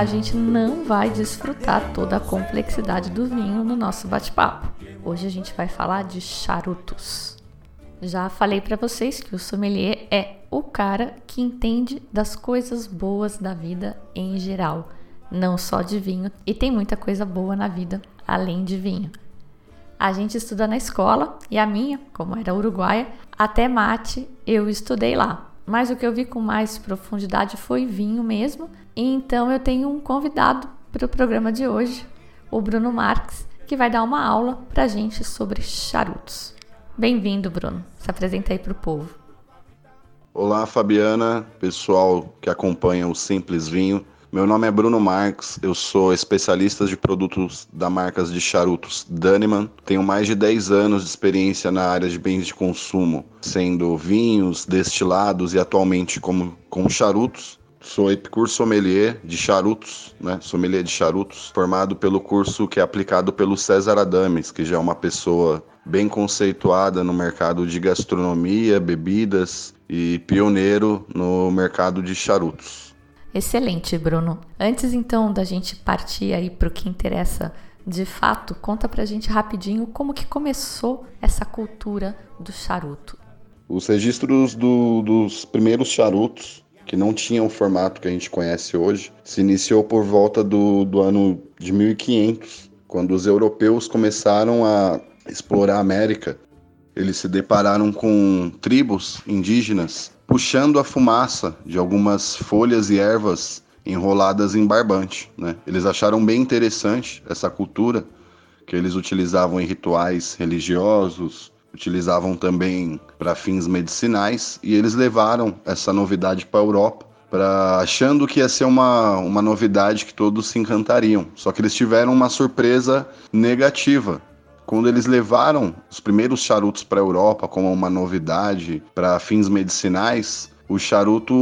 A gente não vai desfrutar toda a complexidade do vinho no nosso bate-papo. Hoje a gente vai falar de charutos. Já falei para vocês que o sommelier é o cara que entende das coisas boas da vida em geral, não só de vinho, e tem muita coisa boa na vida além de vinho. A gente estuda na escola e a minha, como era uruguaia, até mate eu estudei lá. Mas o que eu vi com mais profundidade foi vinho mesmo. Então eu tenho um convidado para o programa de hoje, o Bruno Marques, que vai dar uma aula para a gente sobre charutos. Bem-vindo, Bruno. Se apresenta aí para o povo. Olá, Fabiana, pessoal que acompanha o Simples Vinho. Meu nome é Bruno Marques, eu sou especialista de produtos da marcas de charutos Danneman. Tenho mais de 10 anos de experiência na área de bens de consumo, sendo vinhos, destilados e atualmente como com charutos. Sou Epicur Sommelier de charutos, né? Sommelier de charutos, formado pelo curso que é aplicado pelo César Adames, que já é uma pessoa bem conceituada no mercado de gastronomia, bebidas e pioneiro no mercado de charutos. Excelente, Bruno. Antes então da gente partir aí para o que interessa de fato, conta pra gente rapidinho como que começou essa cultura do charuto. Os registros do, dos primeiros charutos, que não tinham o formato que a gente conhece hoje, se iniciou por volta do, do ano de 1500, quando os europeus começaram a explorar a América. Eles se depararam com tribos indígenas puxando a fumaça de algumas folhas e ervas enroladas em barbante. Né? Eles acharam bem interessante essa cultura que eles utilizavam em rituais religiosos, utilizavam também para fins medicinais e eles levaram essa novidade para a Europa, pra, achando que ia ser uma, uma novidade que todos se encantariam. Só que eles tiveram uma surpresa negativa quando eles levaram os primeiros charutos para a Europa como uma novidade para fins medicinais, o charuto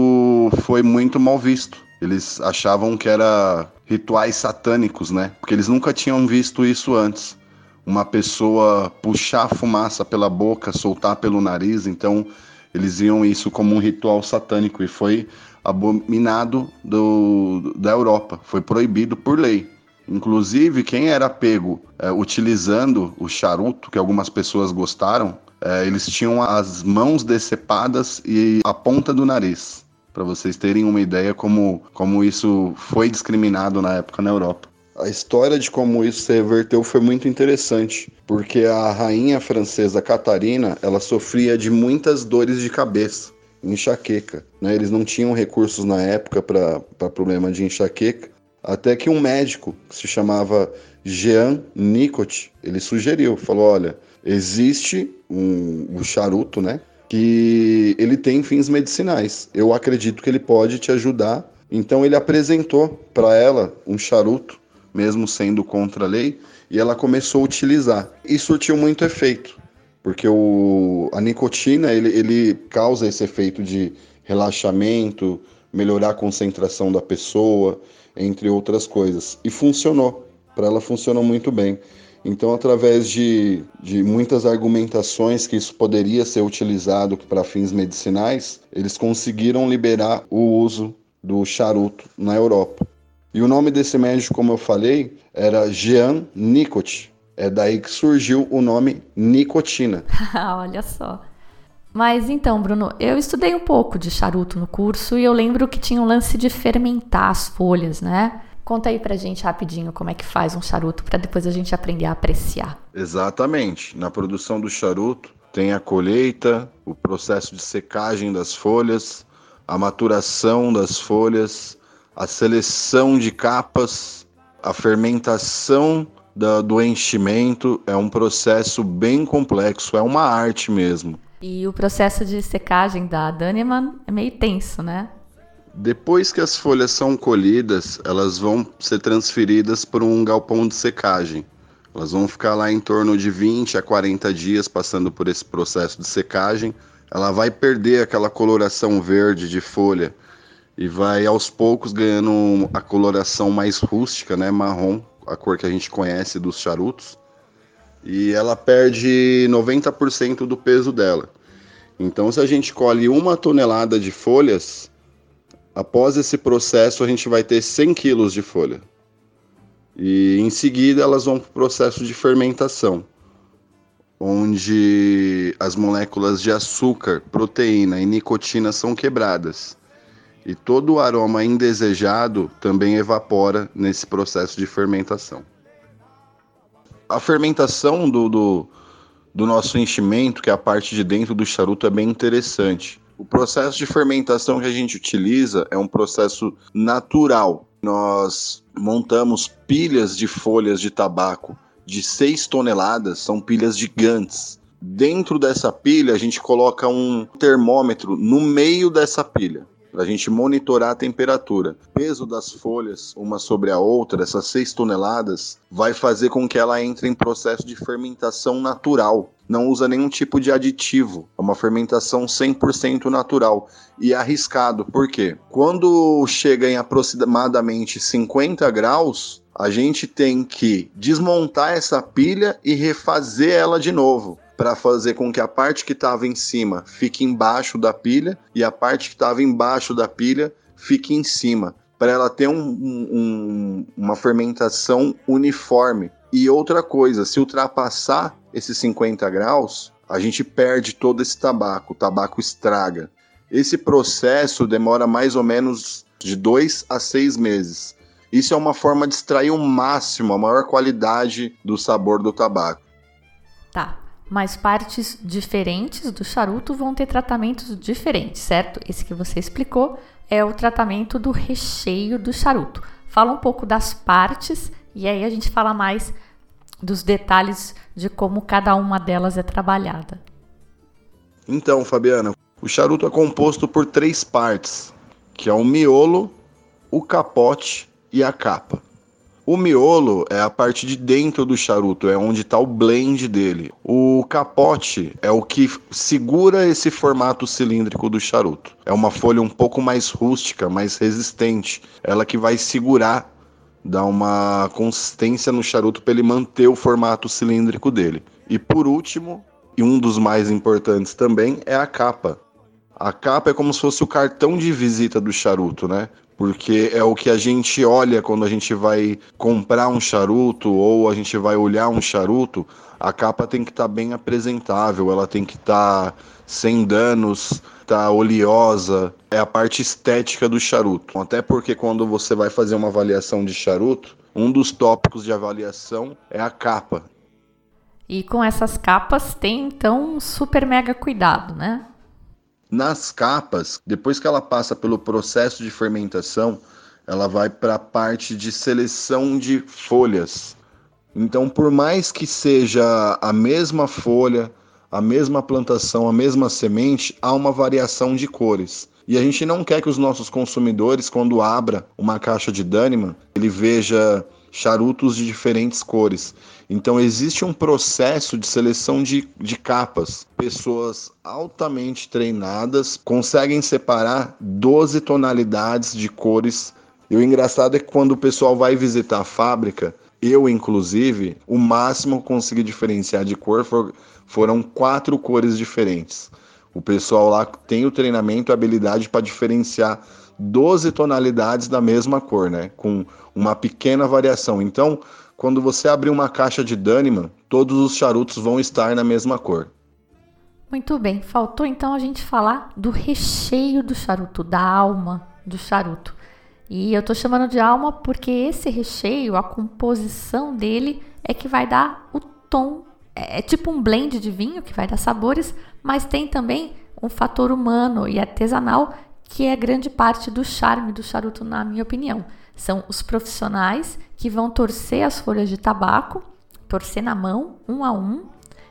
foi muito mal visto. Eles achavam que era rituais satânicos, né? Porque eles nunca tinham visto isso antes. Uma pessoa puxar fumaça pela boca, soltar pelo nariz, então eles viam isso como um ritual satânico e foi abominado do, da Europa, foi proibido por lei. Inclusive, quem era pego é, utilizando o charuto, que algumas pessoas gostaram, é, eles tinham as mãos decepadas e a ponta do nariz, para vocês terem uma ideia como, como isso foi discriminado na época na Europa. A história de como isso se reverteu foi muito interessante, porque a rainha francesa Catarina, ela sofria de muitas dores de cabeça, enxaqueca. Né? Eles não tinham recursos na época para problema de enxaqueca, até que um médico que se chamava Jean Nicot, ele sugeriu, falou, olha, existe um, um charuto, né, que ele tem fins medicinais. Eu acredito que ele pode te ajudar. Então ele apresentou para ela um charuto, mesmo sendo contra a lei, e ela começou a utilizar. E surtiu muito efeito, porque o, a nicotina ele, ele causa esse efeito de relaxamento, melhorar a concentração da pessoa, entre outras coisas. E funcionou, para ela funcionou muito bem. Então, através de, de muitas argumentações que isso poderia ser utilizado para fins medicinais, eles conseguiram liberar o uso do charuto na Europa. E o nome desse médico, como eu falei, era Jean Nicot. É daí que surgiu o nome nicotina. Olha só. Mas então, Bruno, eu estudei um pouco de charuto no curso e eu lembro que tinha um lance de fermentar as folhas, né? Conta aí pra gente rapidinho como é que faz um charuto para depois a gente aprender a apreciar. Exatamente. Na produção do charuto tem a colheita, o processo de secagem das folhas, a maturação das folhas, a seleção de capas, a fermentação da, do enchimento, é um processo bem complexo, é uma arte mesmo. E o processo de secagem da Daneman é meio tenso, né? Depois que as folhas são colhidas, elas vão ser transferidas para um galpão de secagem. Elas vão ficar lá em torno de 20 a 40 dias passando por esse processo de secagem. Ela vai perder aquela coloração verde de folha e vai aos poucos ganhando a coloração mais rústica, né, marrom, a cor que a gente conhece dos charutos e ela perde 90% do peso dela. Então, se a gente colhe uma tonelada de folhas, após esse processo a gente vai ter 100 quilos de folha. E em seguida elas vão para o processo de fermentação, onde as moléculas de açúcar, proteína e nicotina são quebradas. E todo o aroma indesejado também evapora nesse processo de fermentação a fermentação do, do, do, nosso enchimento, que é a parte de dentro do charuto, é bem interessante. O processo de fermentação que a gente utiliza é um processo natural. Nós montamos pilhas de folhas de tabaco de 6 toneladas, são pilhas gigantes. Dentro dessa pilha, a gente coloca um termômetro no meio dessa pilha para a gente monitorar a temperatura. O peso das folhas, uma sobre a outra, essas 6 toneladas, vai fazer com que ela entre em processo de fermentação natural. Não usa nenhum tipo de aditivo. É uma fermentação 100% natural. E arriscado, por quê? Quando chega em aproximadamente 50 graus, a gente tem que desmontar essa pilha e refazer ela de novo para fazer com que a parte que estava em cima fique embaixo da pilha e a parte que estava embaixo da pilha fique em cima, para ela ter um, um, uma fermentação uniforme. E outra coisa, se ultrapassar esses 50 graus, a gente perde todo esse tabaco, o tabaco estraga. Esse processo demora mais ou menos de dois a seis meses. Isso é uma forma de extrair o máximo, a maior qualidade do sabor do tabaco. Tá, mas partes diferentes do charuto vão ter tratamentos diferentes, certo? Esse que você explicou é o tratamento do recheio do charuto. Fala um pouco das partes e aí a gente fala mais dos detalhes de como cada uma delas é trabalhada. Então, Fabiana, o charuto é composto por três partes, que é o miolo, o capote e a capa. O miolo é a parte de dentro do charuto, é onde está o blend dele. O capote é o que segura esse formato cilíndrico do charuto. É uma folha um pouco mais rústica, mais resistente. Ela que vai segurar, dar uma consistência no charuto para ele manter o formato cilíndrico dele. E por último, e um dos mais importantes também, é a capa. A capa é como se fosse o cartão de visita do charuto, né? porque é o que a gente olha quando a gente vai comprar um charuto ou a gente vai olhar um charuto. A capa tem que estar tá bem apresentável, ela tem que estar tá sem danos, tá oleosa. É a parte estética do charuto. Até porque quando você vai fazer uma avaliação de charuto, um dos tópicos de avaliação é a capa. E com essas capas tem então um super mega cuidado, né? Nas capas, depois que ela passa pelo processo de fermentação, ela vai para a parte de seleção de folhas. Então, por mais que seja a mesma folha, a mesma plantação, a mesma semente, há uma variação de cores. E a gente não quer que os nossos consumidores, quando abra uma caixa de Daniman, ele veja charutos de diferentes cores. Então existe um processo de seleção de, de capas. Pessoas altamente treinadas conseguem separar 12 tonalidades de cores. E o engraçado é que quando o pessoal vai visitar a fábrica, eu inclusive, o máximo que consegui diferenciar de cor for, foram quatro cores diferentes. O pessoal lá tem o treinamento, a habilidade para diferenciar 12 tonalidades da mesma cor, né? Com uma pequena variação. Então, quando você abrir uma caixa de Daniman, todos os charutos vão estar na mesma cor. Muito bem, faltou então a gente falar do recheio do charuto, da alma do charuto. E eu tô chamando de alma porque esse recheio, a composição dele é que vai dar o tom. É, é tipo um blend de vinho que vai dar sabores, mas tem também um fator humano e artesanal que é grande parte do charme do charuto, na minha opinião. São os profissionais que vão torcer as folhas de tabaco, torcer na mão, um a um,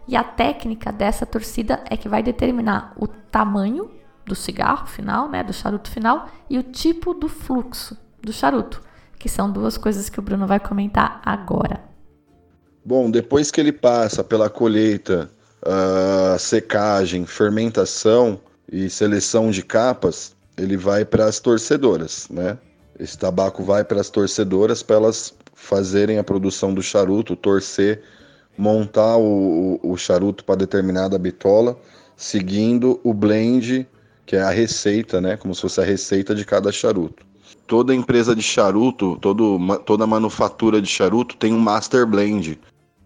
e a técnica dessa torcida é que vai determinar o tamanho do cigarro final, né, do charuto final, e o tipo do fluxo do charuto, que são duas coisas que o Bruno vai comentar agora. Bom, depois que ele passa pela colheita, uh, secagem, fermentação e seleção de capas, ele vai para as torcedoras, né? Esse tabaco vai para as torcedoras para elas fazerem a produção do charuto, torcer, montar o, o, charuto para determinada bitola, seguindo o blend, que é a receita, né? Como se fosse a receita de cada charuto. Toda empresa de charuto, todo, toda manufatura de charuto tem um master blend,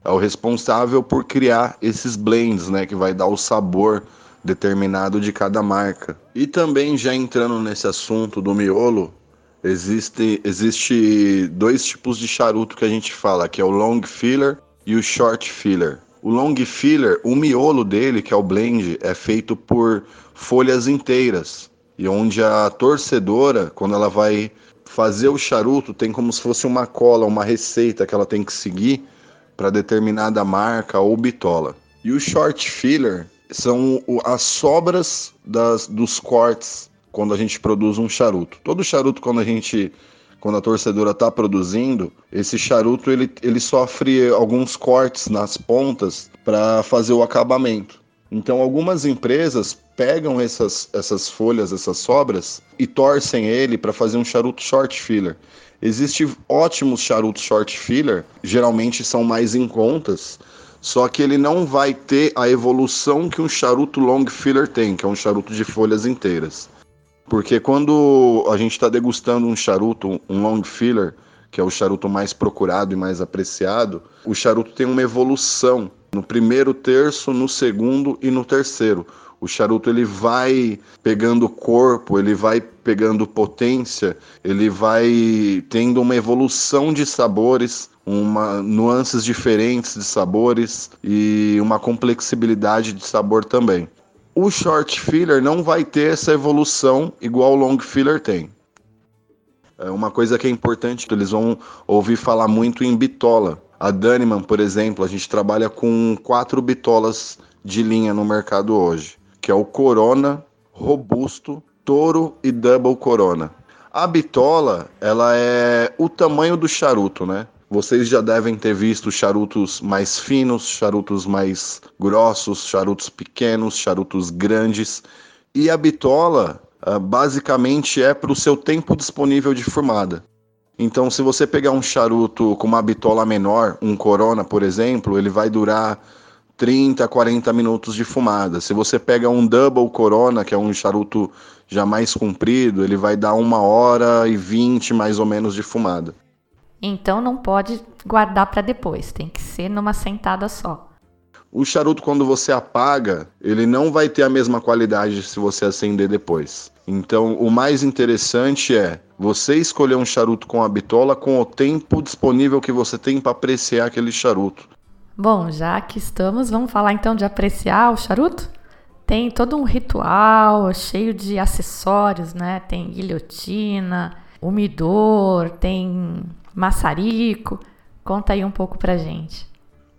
é o responsável por criar esses blends, né, que vai dar o sabor determinado de cada marca. E também já entrando nesse assunto do miolo, existe existe dois tipos de charuto que a gente fala, que é o long filler e o short filler. O long filler, o miolo dele, que é o blend, é feito por folhas inteiras. E onde a torcedora, quando ela vai fazer o charuto, tem como se fosse uma cola, uma receita que ela tem que seguir para determinada marca ou bitola. E o short filler são as sobras das, dos cortes quando a gente produz um charuto. Todo charuto quando a gente quando a torcedora está produzindo, esse charuto ele, ele sofre alguns cortes nas pontas para fazer o acabamento. Então algumas empresas pegam essas, essas folhas, essas sobras e torcem ele para fazer um charuto short filler. Existem ótimos charutos short filler, geralmente são mais em contas, só que ele não vai ter a evolução que um charuto long filler tem, que é um charuto de folhas inteiras. Porque quando a gente está degustando um charuto, um long filler, que é o charuto mais procurado e mais apreciado, o charuto tem uma evolução no primeiro terço, no segundo e no terceiro. O charuto ele vai pegando corpo, ele vai pegando potência, ele vai tendo uma evolução de sabores, uma nuances diferentes de sabores e uma complexibilidade de sabor também. O short filler não vai ter essa evolução igual o long filler tem. É uma coisa que é importante, eles vão ouvir falar muito em bitola. A Daniman, por exemplo, a gente trabalha com quatro bitolas de linha no mercado hoje que é o Corona, Robusto, Toro e Double Corona. A bitola, ela é o tamanho do charuto, né? Vocês já devem ter visto charutos mais finos, charutos mais grossos, charutos pequenos, charutos grandes. E a bitola, ah, basicamente, é para o seu tempo disponível de fumada. Então, se você pegar um charuto com uma bitola menor, um Corona, por exemplo, ele vai durar 30, 40 minutos de fumada. Se você pega um Double Corona, que é um charuto já mais comprido, ele vai dar uma hora e 20 mais ou menos de fumada. Então não pode guardar para depois, tem que ser numa sentada só. O charuto, quando você apaga, ele não vai ter a mesma qualidade se você acender depois. Então, o mais interessante é você escolher um charuto com a bitola com o tempo disponível que você tem para apreciar aquele charuto. Bom, já que estamos, vamos falar então de apreciar o charuto? Tem todo um ritual cheio de acessórios, né? Tem guilhotina, umidor, tem maçarico. Conta aí um pouco pra gente.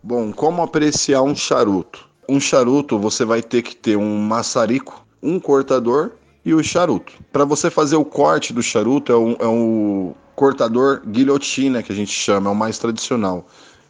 Bom, como apreciar um charuto? Um charuto você vai ter que ter um maçarico, um cortador e o charuto. Para você fazer o corte do charuto é um, é um cortador guilhotina que a gente chama, é o mais tradicional.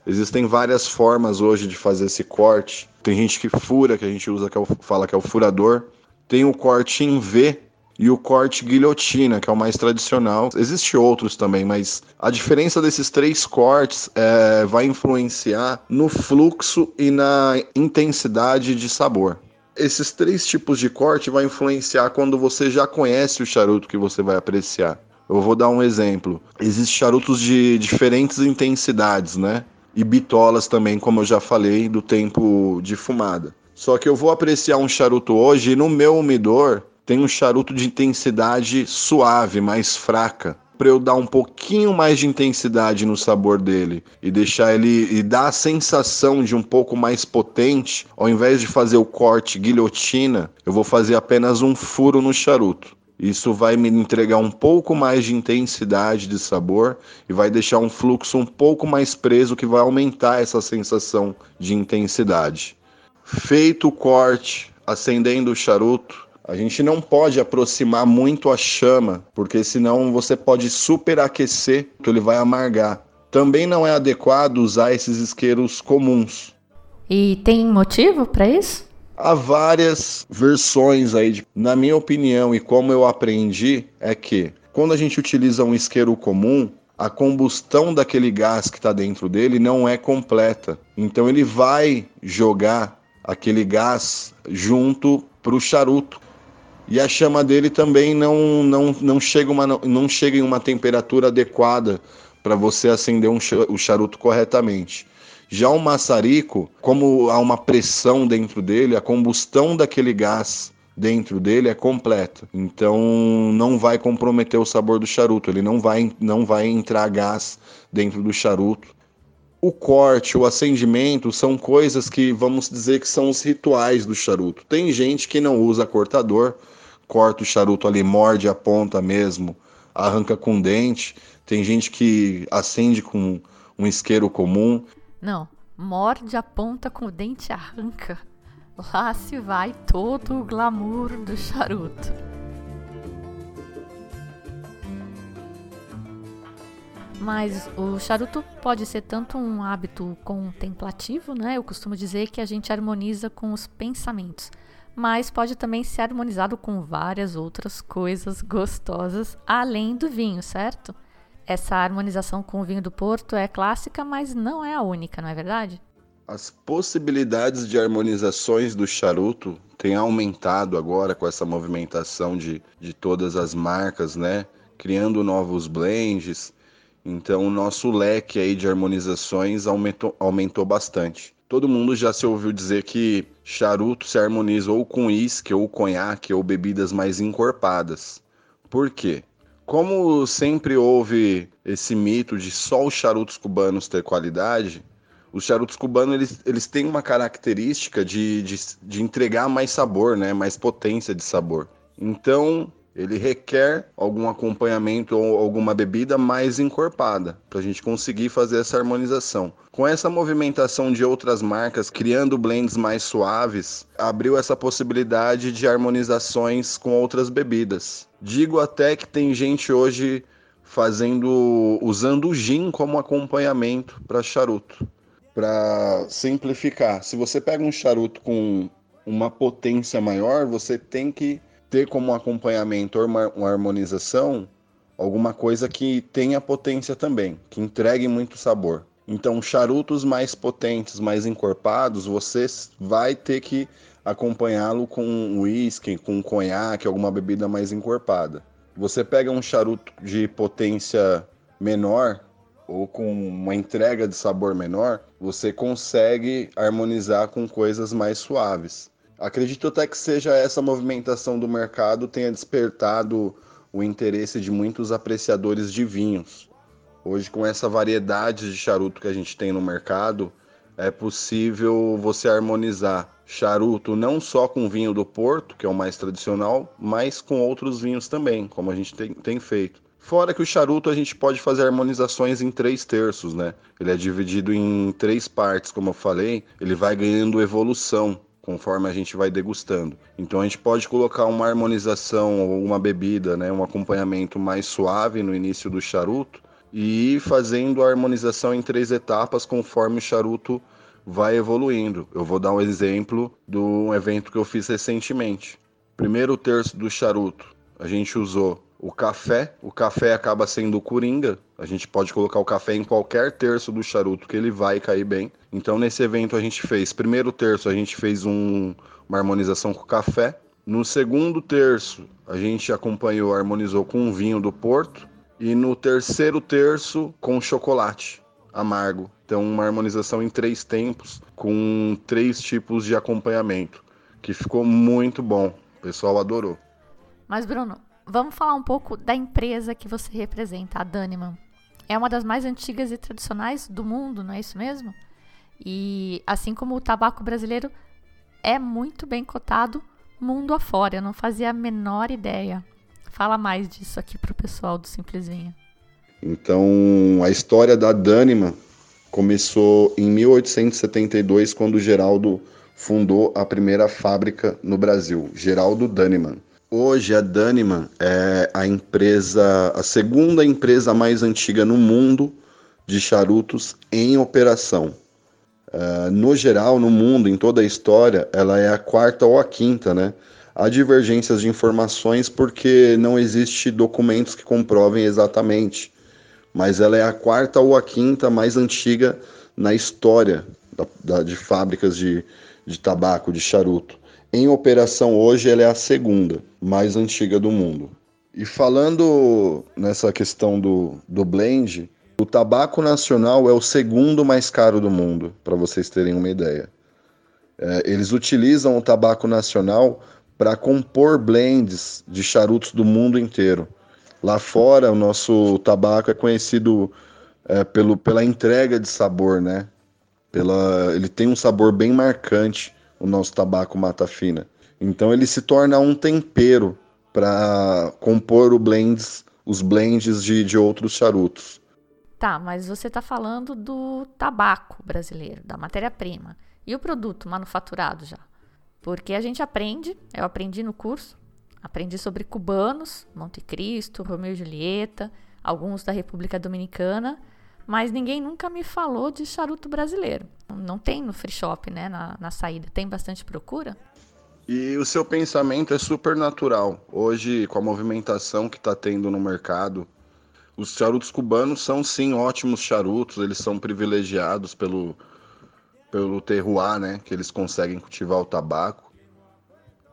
Existem várias formas hoje de fazer esse corte. Tem gente que fura, que a gente usa, que é o, fala que é o furador. Tem o corte em V e o corte guilhotina, que é o mais tradicional. Existem outros também, mas a diferença desses três cortes é, vai influenciar no fluxo e na intensidade de sabor. Esses três tipos de corte vai influenciar quando você já conhece o charuto que você vai apreciar. Eu vou dar um exemplo. Existem charutos de diferentes intensidades, né? e bitolas também, como eu já falei, do tempo de fumada. Só que eu vou apreciar um charuto hoje e no meu umidor tem um charuto de intensidade suave, mais fraca, para eu dar um pouquinho mais de intensidade no sabor dele e deixar ele e dar a sensação de um pouco mais potente, ao invés de fazer o corte guilhotina, eu vou fazer apenas um furo no charuto. Isso vai me entregar um pouco mais de intensidade de sabor e vai deixar um fluxo um pouco mais preso que vai aumentar essa sensação de intensidade. Feito o corte, acendendo o charuto, a gente não pode aproximar muito a chama, porque senão você pode superaquecer, que ele vai amargar. Também não é adequado usar esses isqueiros comuns. E tem motivo para isso? Há várias versões aí, de, na minha opinião e como eu aprendi, é que quando a gente utiliza um isqueiro comum, a combustão daquele gás que está dentro dele não é completa. Então ele vai jogar aquele gás junto para o charuto. E a chama dele também não, não, não, chega, uma, não chega em uma temperatura adequada para você acender um, o charuto corretamente. Já o maçarico, como há uma pressão dentro dele, a combustão daquele gás dentro dele é completa. Então não vai comprometer o sabor do charuto, ele não vai, não vai entrar gás dentro do charuto. O corte, o acendimento são coisas que vamos dizer que são os rituais do charuto. Tem gente que não usa cortador, corta o charuto ali, morde a ponta mesmo, arranca com dente. Tem gente que acende com um isqueiro comum. Não, morde a ponta com o dente arranca. Lá se vai todo o glamour do charuto. Mas o charuto pode ser tanto um hábito contemplativo, né? Eu costumo dizer que a gente harmoniza com os pensamentos, mas pode também ser harmonizado com várias outras coisas gostosas além do vinho, certo? Essa harmonização com o vinho do Porto é clássica, mas não é a única, não é verdade? As possibilidades de harmonizações do charuto têm aumentado agora com essa movimentação de, de todas as marcas, né? Criando novos blends. Então, o nosso leque aí de harmonizações aumentou, aumentou bastante. Todo mundo já se ouviu dizer que charuto se harmoniza ou com uísque, ou conhaque, ou bebidas mais encorpadas. Por quê? Como sempre houve esse mito de só os charutos cubanos ter qualidade, os charutos cubanos eles, eles têm uma característica de, de, de entregar mais sabor, né? mais potência de sabor. Então, ele requer algum acompanhamento ou alguma bebida mais encorpada para a gente conseguir fazer essa harmonização. Com essa movimentação de outras marcas criando blends mais suaves, abriu essa possibilidade de harmonizações com outras bebidas. Digo até que tem gente hoje fazendo usando o gin como acompanhamento para charuto. Para simplificar, se você pega um charuto com uma potência maior, você tem que ter como acompanhamento uma, uma harmonização alguma coisa que tenha potência também, que entregue muito sabor. Então, charutos mais potentes, mais encorpados, você vai ter que acompanhá-lo com uísque, com conhaque, alguma bebida mais encorpada. Você pega um charuto de potência menor ou com uma entrega de sabor menor, você consegue harmonizar com coisas mais suaves. Acredito até que seja essa movimentação do mercado tenha despertado o interesse de muitos apreciadores de vinhos. Hoje, com essa variedade de charuto que a gente tem no mercado, é possível você harmonizar charuto não só com vinho do Porto, que é o mais tradicional, mas com outros vinhos também, como a gente tem, tem feito. Fora que o charuto a gente pode fazer harmonizações em três terços, né? Ele é dividido em três partes, como eu falei, ele vai ganhando evolução conforme a gente vai degustando. Então a gente pode colocar uma harmonização ou uma bebida, né, um acompanhamento mais suave no início do charuto e ir fazendo a harmonização em três etapas conforme o charuto vai evoluindo. Eu vou dar um exemplo de um evento que eu fiz recentemente. Primeiro terço do charuto, a gente usou o café. O café acaba sendo o coringa. A gente pode colocar o café em qualquer terço do charuto que ele vai cair bem. Então, nesse evento, a gente fez. Primeiro terço, a gente fez um, uma harmonização com o café. No segundo terço, a gente acompanhou, harmonizou com o vinho do Porto. E no terceiro terço, com chocolate amargo. Então, uma harmonização em três tempos, com três tipos de acompanhamento, que ficou muito bom. O pessoal adorou. Mas, Bruno, vamos falar um pouco da empresa que você representa, a Daniman. É uma das mais antigas e tradicionais do mundo, não é isso mesmo? E assim como o tabaco brasileiro é muito bem cotado mundo afora, eu não fazia a menor ideia. Fala mais disso aqui pro pessoal do Simplesinha. Então, a história da Dânima começou em 1872, quando o Geraldo fundou a primeira fábrica no Brasil, Geraldo Daniman. Hoje a Daniman é a empresa, a segunda empresa mais antiga no mundo de charutos em operação. Uh, no geral, no mundo, em toda a história, ela é a quarta ou a quinta, né? Há divergências de informações porque não existe documentos que comprovem exatamente, mas ela é a quarta ou a quinta mais antiga na história da, da, de fábricas de, de tabaco, de charuto. Em operação hoje, ela é a segunda mais antiga do mundo. E falando nessa questão do, do blend, o tabaco nacional é o segundo mais caro do mundo, para vocês terem uma ideia. É, eles utilizam o tabaco nacional para compor blends de charutos do mundo inteiro. Lá fora, o nosso tabaco é conhecido é, pelo, pela entrega de sabor, né? Pela, ele tem um sabor bem marcante, o nosso tabaco mata fina. Então ele se torna um tempero para compor blends, os blends de, de outros charutos. Tá, mas você está falando do tabaco brasileiro, da matéria-prima. E o produto manufaturado já? Porque a gente aprende, eu aprendi no curso, aprendi sobre cubanos, Monte Cristo, Romeu e Julieta, alguns da República Dominicana, mas ninguém nunca me falou de charuto brasileiro. Não tem no free shop, né, na, na saída. Tem bastante procura? E o seu pensamento é super natural. Hoje, com a movimentação que está tendo no mercado, os charutos cubanos são sim ótimos charutos, eles são privilegiados pelo, pelo terroir, né, que eles conseguem cultivar o tabaco.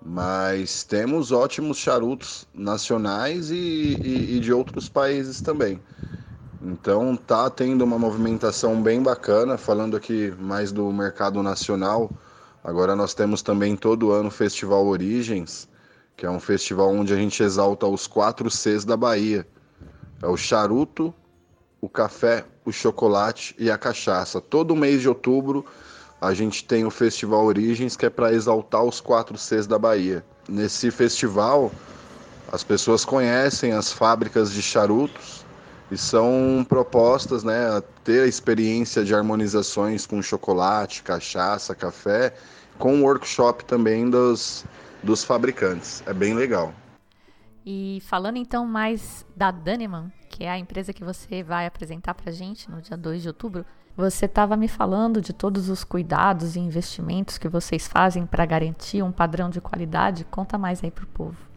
Mas temos ótimos charutos nacionais e, e, e de outros países também. Então tá tendo uma movimentação bem bacana, falando aqui mais do mercado nacional. Agora nós temos também todo ano o Festival Origens, que é um festival onde a gente exalta os quatro Cs da Bahia. É o charuto, o café, o chocolate e a cachaça. Todo mês de outubro a gente tem o Festival Origens, que é para exaltar os quatro Cs da Bahia. Nesse festival, as pessoas conhecem as fábricas de charutos e são propostas né, ter a experiência de harmonizações com chocolate, cachaça, café, com workshop também dos, dos fabricantes. É bem legal. E falando então mais da Daneman, que é a empresa que você vai apresentar para gente no dia 2 de outubro, você estava me falando de todos os cuidados e investimentos que vocês fazem para garantir um padrão de qualidade. Conta mais aí para o povo.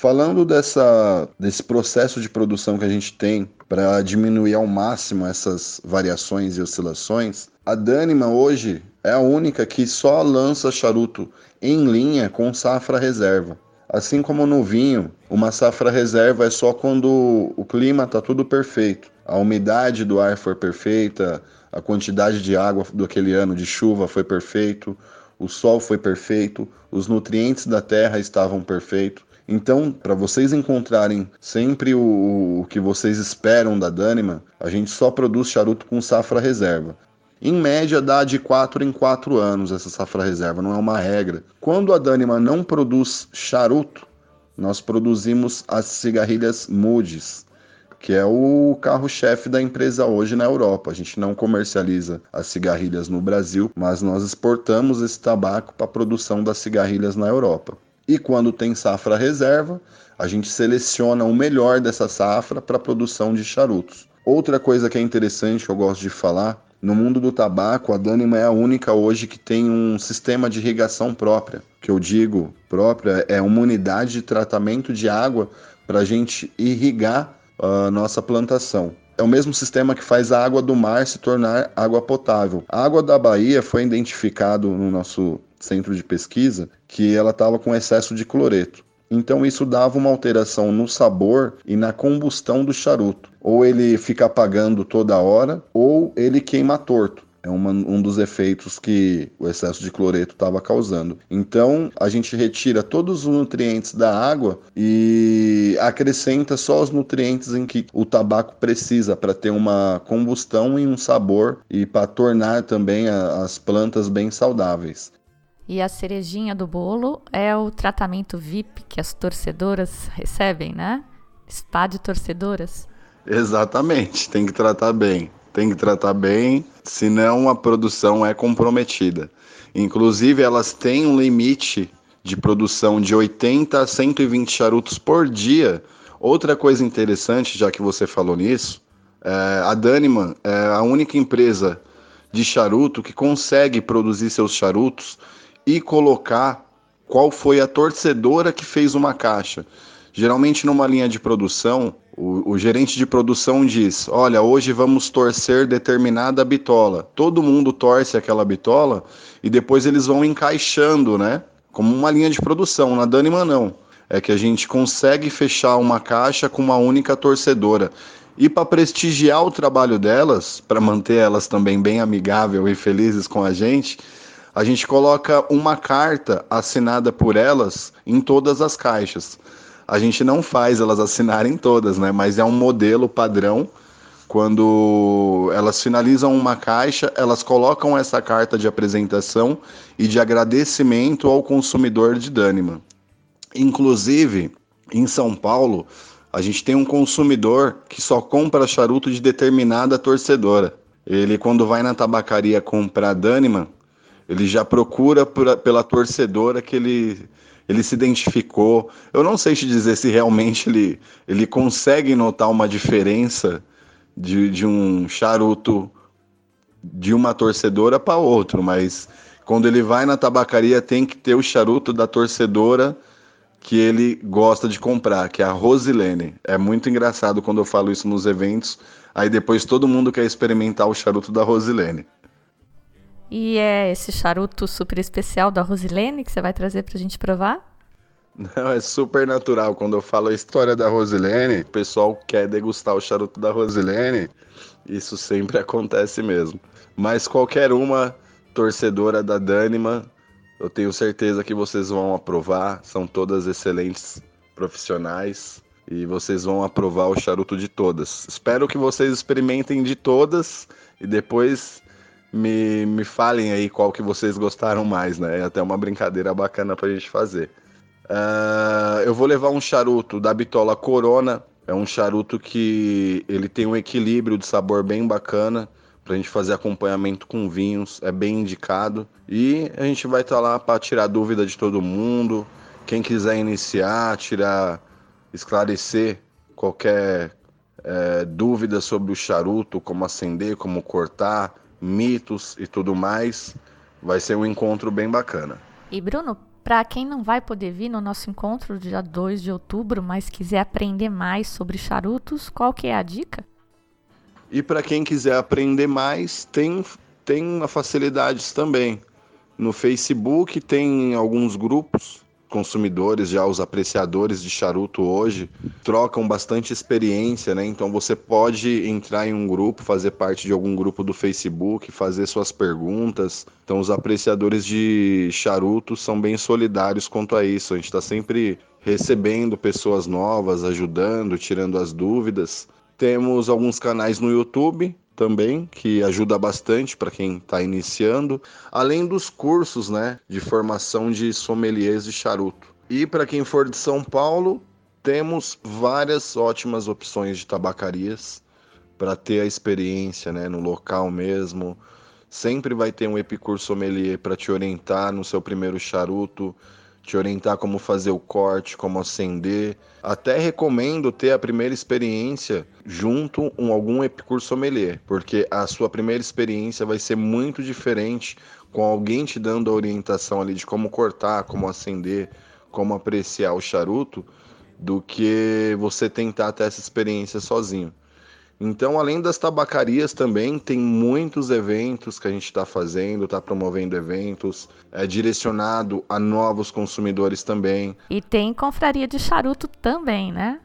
Falando dessa, desse processo de produção que a gente tem para diminuir ao máximo essas variações e oscilações, a Danima hoje é a única que só lança charuto em linha com safra reserva. Assim como no vinho, uma safra reserva é só quando o clima está tudo perfeito, a umidade do ar for perfeita, a quantidade de água do aquele ano de chuva foi perfeito, o sol foi perfeito, os nutrientes da terra estavam perfeitos. Então, para vocês encontrarem sempre o, o, que vocês esperam da Dânima, a gente só produz charuto com safra reserva. Em média, dá de 4 em 4 anos essa safra reserva, não é uma regra. Quando a Dânima não produz charuto, nós produzimos as cigarrilhas Moody's, que é o carro-chefe da empresa hoje na Europa. A gente não comercializa as cigarrilhas no Brasil, mas nós exportamos esse tabaco para a produção das cigarrilhas na Europa. E quando tem safra reserva, a gente seleciona o melhor dessa safra para produção de charutos. Outra coisa que é interessante que eu gosto de falar, no mundo do tabaco, a Danima é a única hoje que tem um sistema de irrigação própria. Que eu digo própria é uma unidade de tratamento de água para a gente irrigar a nossa plantação. É o mesmo sistema que faz a água do mar se tornar água potável. A água da Bahia foi identificado no nosso centro de pesquisa que ela estava com excesso de cloreto. Então isso dava uma alteração no sabor e na combustão do charuto. Ou ele fica apagando toda hora, ou ele queima torto. É uma, um dos efeitos que o excesso de cloreto estava causando. Então, a gente retira todos os nutrientes da água e acrescenta só os nutrientes em que o tabaco precisa para ter uma combustão e um sabor e para tornar também a, as plantas bem saudáveis. E a cerejinha do bolo é o tratamento VIP que as torcedoras recebem, né? Spa de torcedoras. Exatamente, tem que tratar bem. Tem que tratar bem, senão a produção é comprometida. Inclusive, elas têm um limite de produção de 80 a 120 charutos por dia. Outra coisa interessante, já que você falou nisso, é, a Daniman é a única empresa de charuto que consegue produzir seus charutos e colocar qual foi a torcedora que fez uma caixa. Geralmente, numa linha de produção, o, o, gerente de produção diz: Olha, hoje vamos torcer determinada bitola. Todo mundo torce aquela bitola e depois eles vão encaixando, né? Como uma linha de produção. Na Daniman, não. É que a gente consegue fechar uma caixa com uma única torcedora. E para prestigiar o trabalho delas, para manter elas também bem amigáveis e felizes com a gente, a gente coloca uma carta assinada por elas em todas as caixas. A gente não faz elas assinarem todas, né? Mas é um modelo padrão. Quando elas finalizam uma caixa, elas colocam essa carta de apresentação e de agradecimento ao consumidor de Dânima. Inclusive, em São Paulo, a gente tem um consumidor que só compra charuto de determinada torcedora. Ele, quando vai na tabacaria comprar Dânima, ele já procura por, pela torcedora que ele, ele se identificou. Eu não sei te dizer se realmente ele, ele consegue notar uma diferença de, de um charuto de uma torcedora para outro, mas quando ele vai na tabacaria tem que ter o charuto da torcedora que ele gosta de comprar, que é a Rosilene. É muito engraçado quando eu falo isso nos eventos, aí depois todo mundo quer experimentar o charuto da Rosilene. E é esse charuto super especial da Rosilene que você vai trazer pra gente provar? Não, é super natural. Quando eu falo a história da Rosilene, o pessoal quer degustar o charuto da Rosilene. Isso sempre acontece mesmo. Mas qualquer uma torcedora da Dânima, eu tenho certeza que vocês vão aprovar. São todas excelentes profissionais e vocês vão aprovar o charuto de todas. Espero que vocês experimentem de todas e depois me, me falem aí qual que vocês gostaram mais, né? É até uma brincadeira bacana pra gente fazer. Uh, eu vou levar um charuto da Bitola Corona. É um charuto que ele tem um equilíbrio de sabor bem bacana para a gente fazer acompanhamento com vinhos. É bem indicado. E a gente vai estar tá lá para tirar dúvida de todo mundo. Quem quiser iniciar, tirar, esclarecer qualquer é, dúvida sobre o charuto, como acender, como cortar, mitos e tudo mais. Vai ser um encontro bem bacana. E Bruno, para quem não vai poder vir no nosso encontro dia 2 de outubro, mas quiser aprender mais sobre charutos, qual que é a dica? E para quem quiser aprender mais, tem tem facilidades também. No Facebook tem alguns grupos consumidores, já os apreciadores de charuto hoje, trocam bastante experiência, né? Então você pode entrar em um grupo, fazer parte de algum grupo do Facebook, fazer suas perguntas. Então os apreciadores de charuto são bem solidários quanto a isso. A gente está sempre recebendo pessoas novas, ajudando, tirando as dúvidas. Temos alguns canais no YouTube, também, que ajuda bastante para quem está iniciando, além dos cursos né, de formação de sommeliers de charuto. E para quem for de São Paulo, temos várias ótimas opções de tabacarias para ter a experiência né, no local mesmo. Sempre vai ter um epicur sommelier para te orientar no seu primeiro charuto, te orientar como fazer o corte, como acender. Até recomendo ter a primeira experiência junto com algum epicur sommelier, porque a sua primeira experiência vai ser muito diferente com alguém te dando a orientação ali de como cortar, como acender, como apreciar o charuto, do que você tentar ter essa experiência sozinho. Então, além das tabacarias também, tem muitos eventos que a gente está fazendo, está promovendo eventos, é direcionado a novos consumidores também. E tem confraria de charuto também, né?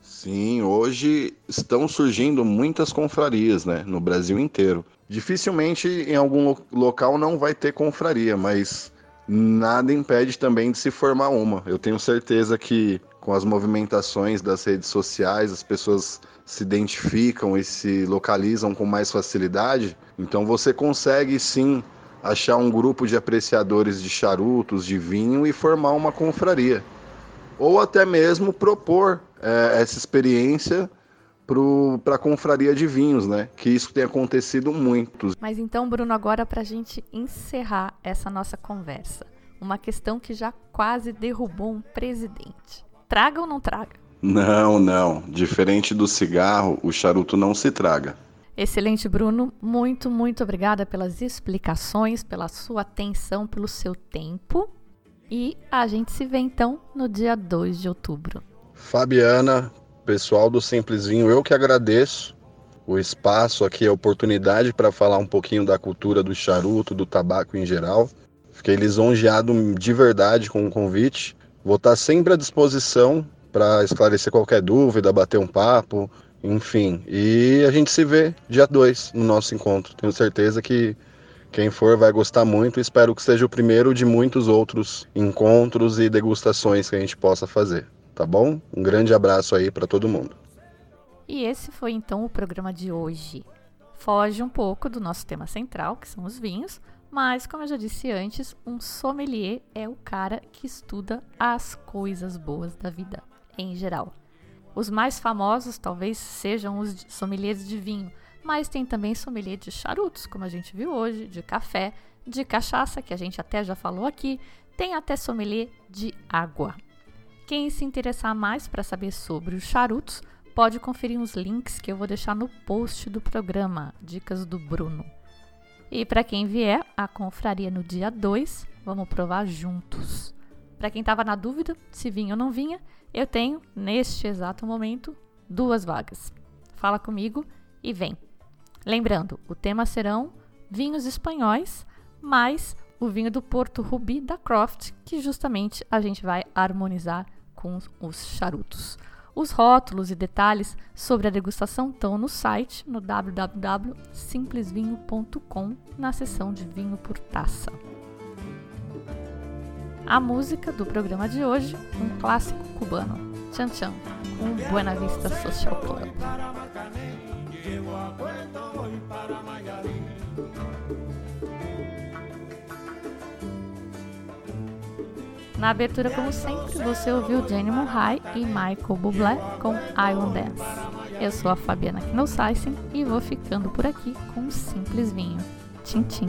Sim, hoje estão surgindo muitas confrarias, né, no Brasil inteiro. Dificilmente em algum local não vai ter confraria, mas nada impede também de se formar uma. Eu tenho certeza que com as movimentações das redes sociais, as pessoas se identificam e se localizam com mais facilidade. Então você consegue sim achar um grupo de apreciadores de charutos, de vinho e formar uma confraria. Ou até mesmo propor é, essa experiência para a confraria de vinhos, né? Que isso tem acontecido muito. Mas então, Bruno, agora para a gente encerrar essa nossa conversa, uma questão que já quase derrubou um presidente. Traga ou não traga? Não, não. Diferente do cigarro, o charuto não se traga. Excelente, Bruno. Muito, muito obrigada pelas explicações, pela sua atenção, pelo seu tempo. E a gente se vê então no dia 2 de outubro. Fabiana, pessoal do Simples Vinho, eu que agradeço o espaço aqui, a oportunidade para falar um pouquinho da cultura do charuto, do tabaco em geral. Fiquei lisonjeado de verdade com o convite. Vou estar sempre à disposição para esclarecer qualquer dúvida, bater um papo, enfim. E a gente se vê dia 2 no nosso encontro. Tenho certeza que quem for vai gostar muito. Espero que seja o primeiro de muitos outros encontros e degustações que a gente possa fazer. Tá bom? Um grande abraço aí para todo mundo. E esse foi então o programa de hoje. Foge um pouco do nosso tema central, que são os vinhos, mas como eu já disse antes, um sommelier é o cara que estuda as coisas boas da vida em geral. Os mais famosos talvez sejam os sommeliers de vinho, mas tem também sommelier de charutos, como a gente viu hoje, de café, de cachaça, que a gente até já falou aqui, tem até sommelier de água. Quem se interessar mais para saber sobre os charutos, pode conferir os links que eu vou deixar no post do programa, Dicas do Bruno. E para quem vier à confraria no dia 2, vamos provar juntos. Para quem estava na dúvida se vinha ou não vinha, eu tenho, neste exato momento, duas vagas. Fala comigo e vem. Lembrando, o tema serão vinhos espanhóis, mais o vinho do Porto Rubi da Croft, que justamente a gente vai harmonizar com os charutos. Os rótulos e detalhes sobre a degustação estão no site no www.simplesvinho.com na seção de vinho por taça. A música do programa de hoje, um clássico cubano, Chan Chan, com Buena Vista Social Club. Na abertura, como sempre, você ouviu Jenny Murray e Michael Bublé com I Won't Dance. Eu sou a Fabiana Knossaisen e vou ficando por aqui com um simples vinho. Tchim, tchim.